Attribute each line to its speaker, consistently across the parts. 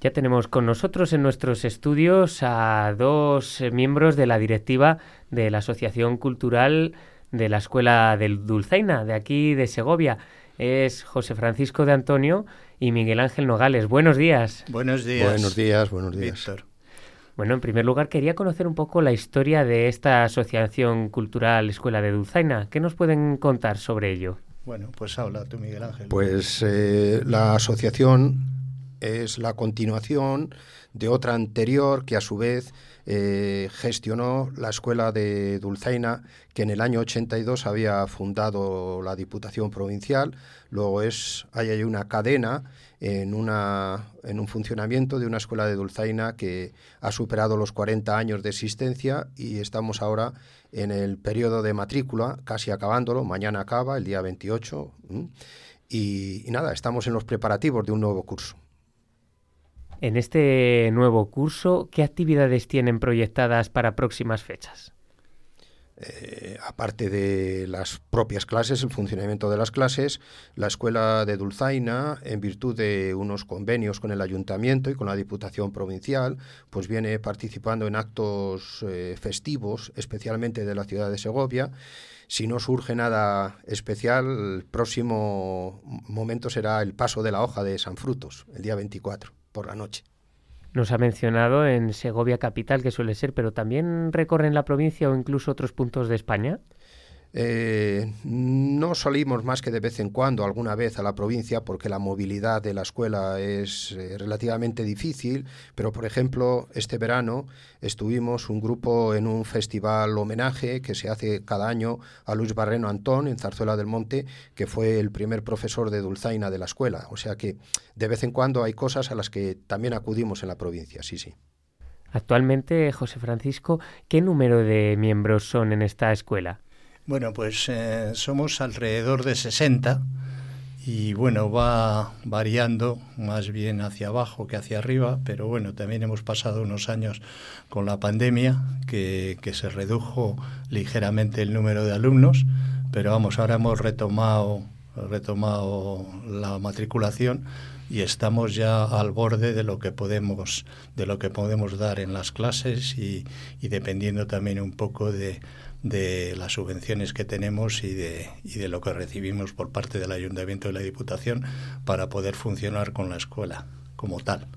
Speaker 1: Ya tenemos con nosotros en nuestros estudios a dos eh, miembros de la directiva de la Asociación Cultural de la Escuela del Dulzaina, de aquí de Segovia. Es José Francisco de Antonio y Miguel Ángel Nogales. Buenos días.
Speaker 2: Buenos días.
Speaker 3: Buenos días, buenos días.
Speaker 2: Víctor.
Speaker 1: Bueno, en primer lugar quería conocer un poco la historia de esta Asociación Cultural Escuela de Dulzaina. ¿Qué nos pueden contar sobre ello?
Speaker 2: Bueno, pues habla tú, Miguel Ángel.
Speaker 3: Pues eh, la asociación es la continuación de otra anterior que a su vez eh, gestionó la escuela de Dulzaina, que en el año 82 había fundado la Diputación Provincial. Luego es, hay ahí una cadena en un funcionamiento de una escuela de Dulzaina que ha superado los 40 años de existencia y estamos ahora en el periodo de matrícula, casi acabándolo. Mañana acaba, el día 28. y nada, estamos en los preparativos de un nuevo curso.
Speaker 1: En este nuevo curso, ¿qué actividades tienen proyectadas para próximas fechas?
Speaker 3: Eh, aparte de las propias clases, el funcionamiento de las clases, la Escuela de Dulzaina, en virtud de unos convenios con el Ayuntamiento y con la Diputación Provincial, pues viene participando en actos eh, festivos, especialmente de la ciudad de Segovia. Si no surge nada especial, el próximo momento será el paso de la hoja de San Frutos, el día 24 por la noche.
Speaker 1: Nos ha mencionado en Segovia capital, que suele ser, pero también recorren la provincia o incluso otros puntos de España.
Speaker 3: Eh, no salimos más que de vez en cuando, alguna vez a la provincia, porque la movilidad de la escuela es eh, relativamente difícil, pero por ejemplo, este verano estuvimos un grupo en un festival homenaje que se hace cada año a Luis Barreno Antón en Zarzuela del Monte, que fue el primer profesor de Dulzaina de la escuela. O sea que de vez en cuando hay cosas a las que también acudimos en la provincia, sí, sí.
Speaker 1: Actualmente, José Francisco, ¿qué número de miembros son en esta escuela?
Speaker 2: Bueno, pues eh, somos alrededor de 60 y bueno, va variando más bien hacia abajo que hacia arriba, pero bueno, también hemos pasado unos años con la pandemia que, que se redujo ligeramente el número de alumnos, pero vamos, ahora hemos retomado, retomado la matriculación y estamos ya al borde de lo que podemos de lo que podemos dar en las clases y, y dependiendo también un poco de de las subvenciones que tenemos y de, y de lo que recibimos por parte del Ayuntamiento y la Diputación para poder funcionar con la escuela como tal.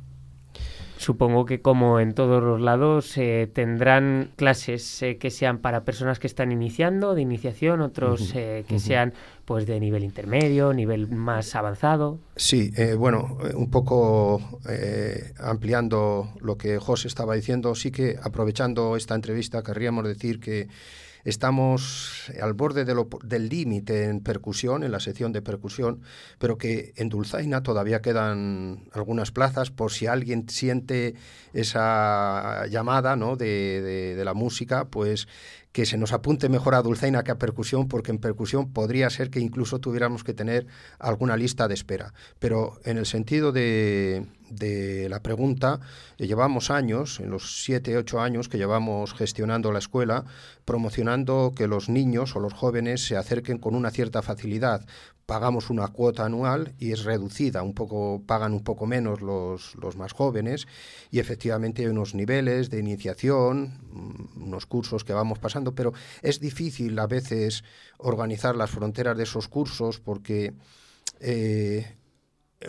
Speaker 1: Supongo que como en todos los lados eh, tendrán clases eh, que sean para personas que están iniciando, de iniciación, otros eh, que sean pues de nivel intermedio, nivel más avanzado.
Speaker 3: Sí, bueno, un poco ampliando lo que José estaba diciendo, sí que aprovechando esta entrevista querríamos decir que Estamos al borde del límite en percusión, en la sección de percusión, pero que en Dulzaina todavía quedan algunas plazas por si alguien siente esa llamada ¿no? de, de la música, pues que se nos apunte mejor a Dulzaina que a percusión, porque en percusión podría ser que incluso tuviéramos que tener alguna lista de espera. Pero en el sentido de, de la pregunta, eh, llevamos años, en los siete, ocho años que llevamos gestionando la escuela, promocionando que los niños o los jóvenes se acerquen con una cierta facilidad, pagamos una cuota anual y es reducida, un poco pagan un poco menos los, los más jóvenes y efectivamente hay unos niveles de iniciación, mm, unos cursos que vamos pasando, pero es difícil a veces organizar las fronteras de esos cursos porque eh,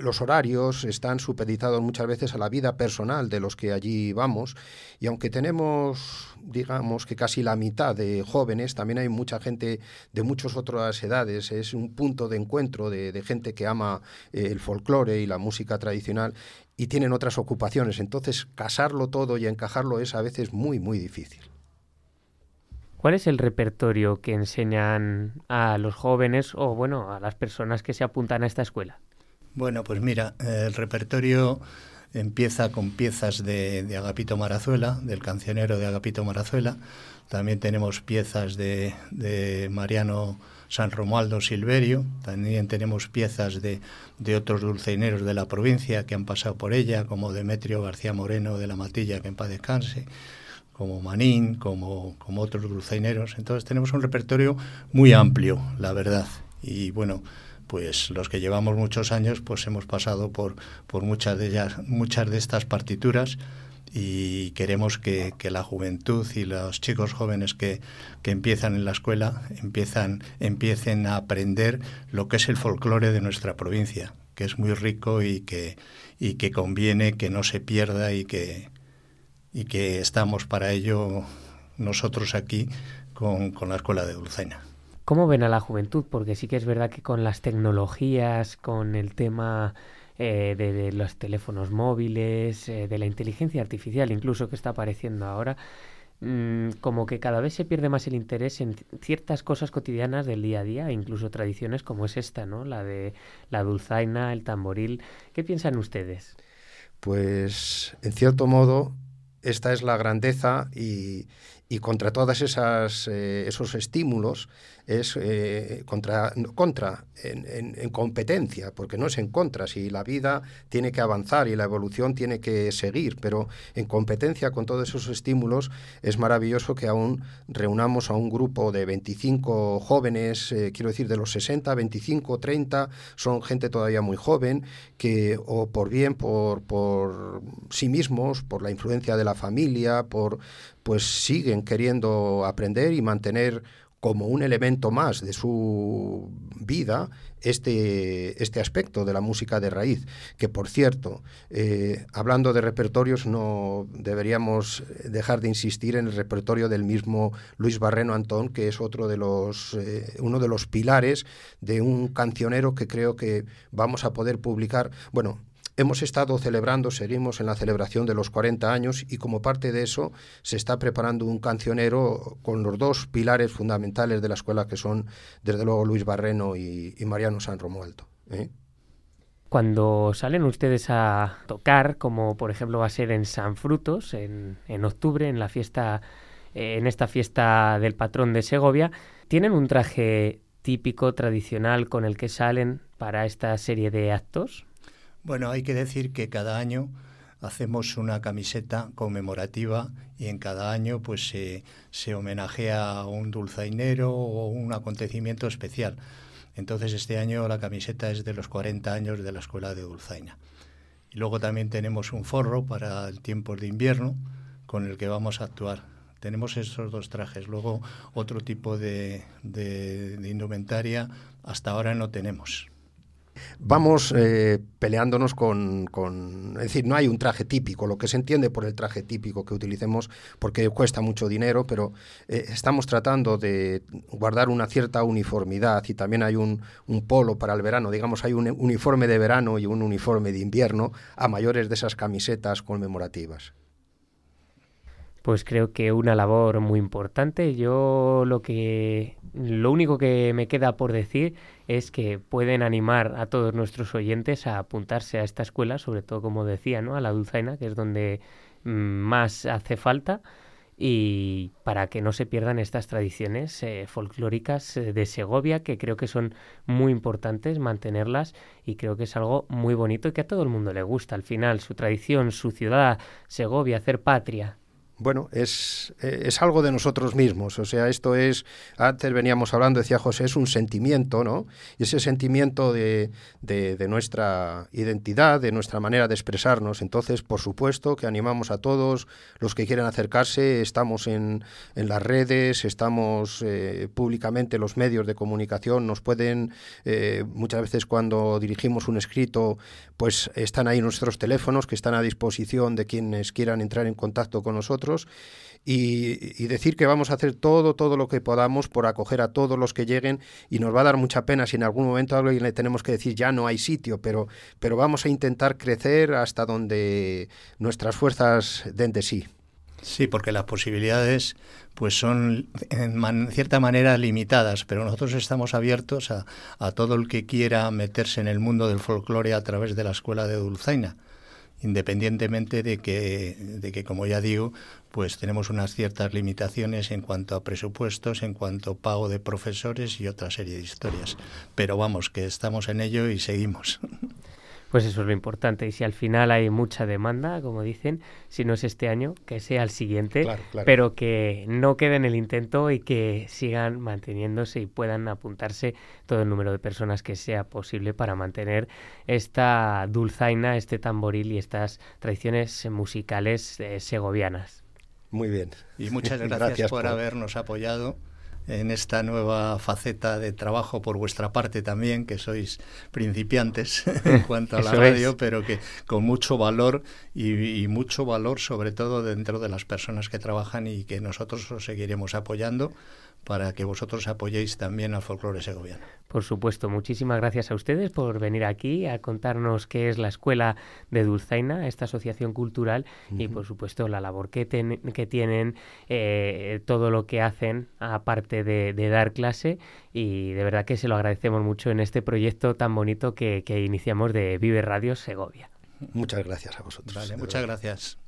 Speaker 3: los horarios están supeditados muchas veces a la vida personal de los que allí vamos y aunque tenemos digamos que casi la mitad de jóvenes, también hay mucha gente de muchas otras edades, es un punto de encuentro de, gente que ama eh, el folclore y la música tradicional y tienen otras ocupaciones, entonces casarlo todo y encajarlo es a veces muy muy difícil.
Speaker 1: ¿Cuál es el repertorio que enseñan a los jóvenes o bueno, a las personas que se apuntan a esta escuela?
Speaker 2: Bueno, pues mira, el repertorio empieza con piezas de, Agapito Marazuela, del cancionero de Agapito Marazuela. También tenemos piezas de, Mariano San Romualdo Silverio. También tenemos piezas de, otros dulceineros de la provincia que han pasado por ella, como Demetrio García Moreno de la Matilla, que en paz como Manín, como, como otros dulceineros. Entonces tenemos un repertorio muy amplio, la verdad. Y bueno, pues los que llevamos muchos años, pues hemos pasado por, por muchas de ellas, muchas de estas partituras y queremos que, la juventud y los chicos jóvenes que, que, empiezan en la escuela empiezan, empiecen a aprender lo que es el folclore de nuestra provincia, que es muy rico y que, y que conviene que no se pierda y que, y que estamos para ello nosotros aquí con, con la Escuela de Dulzaina.
Speaker 1: ¿Cómo ven a la juventud? Porque sí que es verdad que con las tecnologías, con el tema eh, de, los teléfonos móviles, eh, de la inteligencia artificial incluso que está apareciendo ahora, mm, como que cada vez se pierde más el interés en ciertas cosas cotidianas del día a día, incluso tradiciones como es esta, ¿no? La de la dulzaina, el tamboril. ¿Qué piensan ustedes?
Speaker 3: Pues, en cierto modo, esta es la grandeza y, y contra esas eh, esos estímulos es eh, contra, contra en, en, competencia, porque no es en contra, si la vida tiene que avanzar y la evolución tiene que seguir, pero en competencia con todos esos estímulos es maravilloso que aún reunamos a un grupo de 25 jóvenes, eh, quiero decir de los 60, 25, 30, son gente todavía muy joven, que o por bien, por, por sí mismos, por la influencia de la familia, por pues siguen queriendo aprender y mantener como un elemento más de su vida este, este aspecto de la música de raíz, que por cierto, eh, hablando de repertorios, no deberíamos dejar de insistir en el repertorio del mismo Luis Barreno Antón, que es otro de los, eh, uno de los pilares de un cancionero que creo que vamos a poder publicar. Bueno, Hemos estado celebrando, seguimos en la celebración de los 40 años y como parte de eso se está preparando un cancionero con los dos pilares fundamentales de la escuela que son desde luego Luis Barreno y, Mariano San Romualdo. ¿eh?
Speaker 1: Cuando salen ustedes a tocar, como por ejemplo va a ser en San Frutos, en, en octubre, en la fiesta, eh, en esta fiesta del patrón de Segovia, ¿tienen un traje típico, tradicional, con el que salen para esta serie de actos?
Speaker 2: Bueno, hay que decir que cada año hacemos una camiseta conmemorativa y en cada año pues se, se homenajea a un dulzainero o un acontecimiento especial. Entonces este año la camiseta es de los 40 años de la Escuela de Dulzaina. Y luego también tenemos un forro para el tiempo de invierno con el que vamos a actuar. Tenemos esos dos trajes. Luego otro tipo de, de indumentaria hasta ahora no tenemos
Speaker 3: vamos eh, peleándonos con, Es decir, no hay un traje típico, lo que se entiende por el traje típico que utilicemos, porque cuesta mucho dinero, pero eh, estamos tratando de guardar una cierta uniformidad y también hay un, un, polo para el verano, digamos, hay un uniforme de verano y un uniforme de invierno a mayores de esas camisetas conmemorativas
Speaker 1: pues creo que una labor muy importante. Yo lo que lo único que me queda por decir es que pueden animar a todos nuestros oyentes a apuntarse a esta escuela, sobre todo como decía, ¿no? a la Dulzaina, que es donde mm, más hace falta y para que no se pierdan estas tradiciones eh, folclóricas eh, de Segovia, que creo que son muy importantes mantenerlas y creo que es algo muy bonito y que a todo el mundo le gusta. Al final, su tradición, su ciudad, Segovia, hacer patria,
Speaker 3: bueno, es, es, algo de nosotros mismos. O sea, esto es, antes veníamos hablando, decía José, es un sentimiento, ¿no? Y ese sentimiento de, de, nuestra identidad, de nuestra manera de expresarnos. Entonces, por supuesto que animamos a todos los que quieren acercarse. Estamos en, en las redes, estamos eh, públicamente, los medios de comunicación nos pueden, eh, muchas veces cuando dirigimos un escrito, pues están ahí nuestros teléfonos que están a disposición de quienes quieran entrar en contacto con nosotros y, decir que vamos a hacer todo, todo lo que podamos por acoger a todos los que lleguen y nos va a dar mucha pena si en algún momento alguien le tenemos que decir ya no hay sitio, pero, pero vamos a intentar crecer hasta donde nuestras fuerzas den de sí.
Speaker 2: Sí, porque las posibilidades pues son en cierta manera limitadas, pero nosotros estamos abiertos a, a, todo el que quiera meterse en el mundo del folclore a través de la escuela de Dulzaina, independientemente de que, de que, como ya digo, pues tenemos unas ciertas limitaciones en cuanto a presupuestos, en cuanto a pago de profesores y otra serie de historias. Pero vamos, que estamos en ello y seguimos.
Speaker 1: Pues eso es lo importante. Y si al final hay mucha demanda, como dicen, si no es este año, que sea el siguiente, pero que no quede en el intento y que sigan manteniéndose y puedan apuntarse todo el número de personas que sea posible para mantener esta dulzaina, este tamboril y estas tradiciones musicales eh, segovianas.
Speaker 3: Muy bien.
Speaker 2: Y muchas gracias, por habernos apoyado en esta nueva faceta de trabajo por vuestra parte también, que sois principiantes en cuanto a la radio, pero que con mucho valor y, mucho valor sobre todo dentro de las personas que trabajan y que nosotros os seguiremos apoyando para que vosotros apoyéis también al folclore segoviano.
Speaker 1: Por supuesto, muchísimas gracias a ustedes por venir aquí a contarnos qué es la Escuela de Dulzaina, esta asociación cultural, y por supuesto la labor que, que tienen, eh, todo lo que hacen, aparte de, dar clase, y de verdad que se lo agradecemos mucho en este proyecto tan bonito que, que iniciamos de Vive Radio Segovia.
Speaker 3: Muchas gracias a vosotros.
Speaker 2: muchas gracias.